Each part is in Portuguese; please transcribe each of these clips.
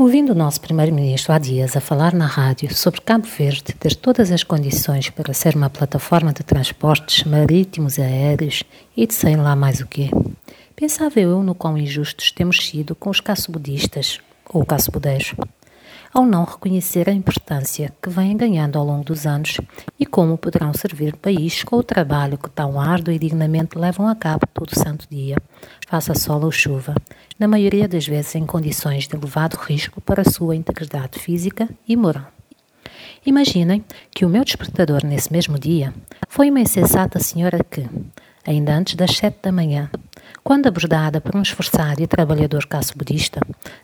Ouvindo o nosso primeiro-ministro há dias a falar na rádio sobre Cabo Verde ter todas as condições para ser uma plataforma de transportes marítimos e aéreos e de sei lá mais o quê, pensava eu no quão injustos temos sido com os caço-budistas, ou caço-budeiros, ao não reconhecer a importância que vêm ganhando ao longo dos anos e como poderão servir o país com o trabalho que tão árduo e dignamente levam a cabo todo santo dia, faça sol ou chuva, na maioria das vezes em condições de elevado risco para a sua integridade física e moral. Imaginem que o meu despertador nesse mesmo dia foi uma insensata senhora que, ainda antes das sete da manhã, quando abordada por um esforçado e trabalhador caço-budista,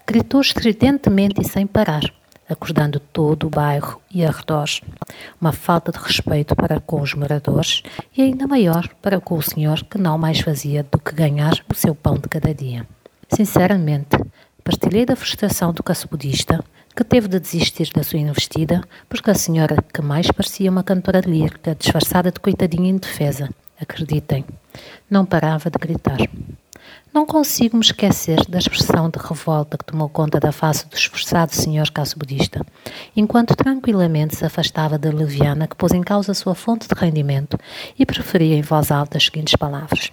gritou estridentemente e sem parar, acordando todo o bairro e arredores. Uma falta de respeito para com os moradores e ainda maior para com o senhor que não mais fazia do que ganhar o seu pão de cada dia. Sinceramente, partilhei da frustração do caço-budista que teve de desistir da sua investida porque a senhora, que mais parecia uma cantora lírica disfarçada de coitadinha indefesa, acreditem, não parava de gritar. Não consigo me esquecer da expressão de revolta que tomou conta da face do esforçado senhor caço-budista, enquanto tranquilamente se afastava da leviana que pôs em causa a sua fonte de rendimento e preferia em voz alta as seguintes palavras.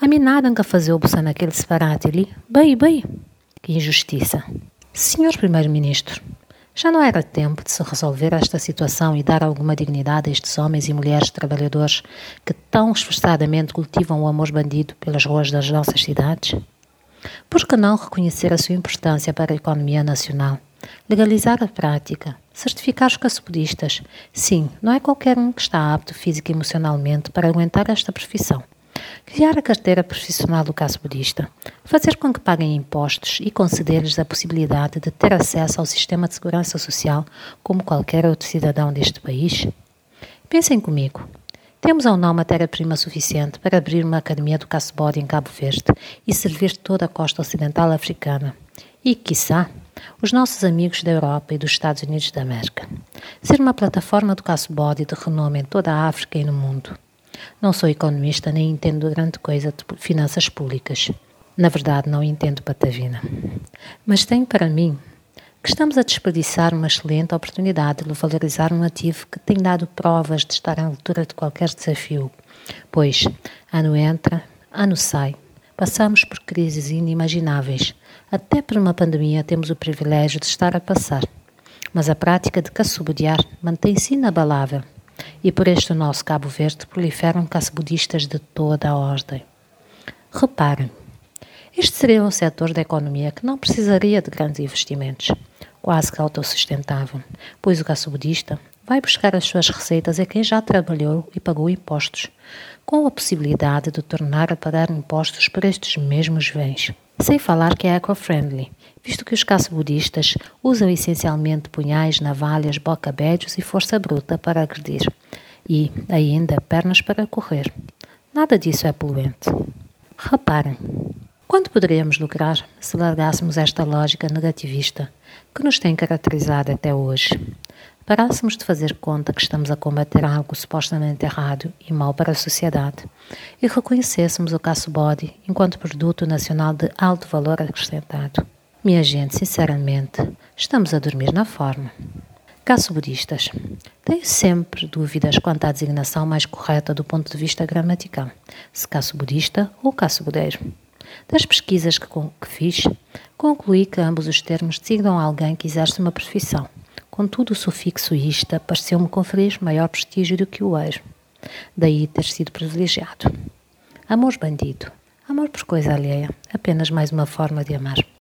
A mim nada que fazer o naquele separate ali. Bem, bem. Que injustiça. Senhor Primeiro-Ministro, já não era tempo de se resolver esta situação e dar alguma dignidade a estes homens e mulheres trabalhadores que tão esforçadamente cultivam o amor bandido pelas ruas das nossas cidades? Por que não reconhecer a sua importância para a economia nacional? Legalizar a prática, certificar os caçapodistas. Sim, não é qualquer um que está apto física e emocionalmente para aguentar esta profissão criar a carteira profissional do caso budista, fazer com que paguem impostos e conceder-lhes a possibilidade de ter acesso ao sistema de segurança social como qualquer outro cidadão deste país? Pensem comigo. Temos ou não matéria-prima suficiente para abrir uma academia do Body em Cabo Verde e servir toda a costa ocidental africana? E, quiçá, os nossos amigos da Europa e dos Estados Unidos da América. Ser uma plataforma do Body de renome em toda a África e no mundo. Não sou economista nem entendo grande coisa de finanças públicas. Na verdade, não entendo patavina. Mas tenho para mim que estamos a desperdiçar uma excelente oportunidade de valorizar um ativo que tem dado provas de estar à altura de qualquer desafio, pois ano entra, ano sai, passamos por crises inimagináveis, até por uma pandemia temos o privilégio de estar a passar. Mas a prática de caçubudear mantém-se inabalável e por este nosso Cabo Verde proliferam caça-budistas de toda a ordem. Reparem, este seria um setor da economia que não precisaria de grandes investimentos, quase que autossustentável, pois o caça-budista vai buscar as suas receitas a quem já trabalhou e pagou impostos, com a possibilidade de tornar a pagar impostos por estes mesmos bens. Sem falar que é eco-friendly, visto que os caça-budistas usam essencialmente punhais, navalhas, boca-bédios e força bruta para agredir, e, ainda, pernas para correr. Nada disso é poluente. Reparem, quanto poderíamos lucrar se largássemos esta lógica negativista que nos tem caracterizado até hoje? Parássemos de fazer conta que estamos a combater algo supostamente errado e mau para a sociedade e reconhecêssemos o caço-body enquanto produto nacional de alto valor acrescentado. Minha gente, sinceramente, estamos a dormir na forma. Caço-budistas. Tenho sempre dúvidas quanto à designação mais correta do ponto de vista gramatical, se caço-budista ou caço-budeiro. Das pesquisas que, que fiz, concluí que ambos os termos designam alguém que exerce uma profissão. Contudo, o sufixo ista pareceu-me conferir maior prestígio do que o eiro. Daí ter sido privilegiado. Amor bandido. Amor por coisa alheia. Apenas mais uma forma de amar.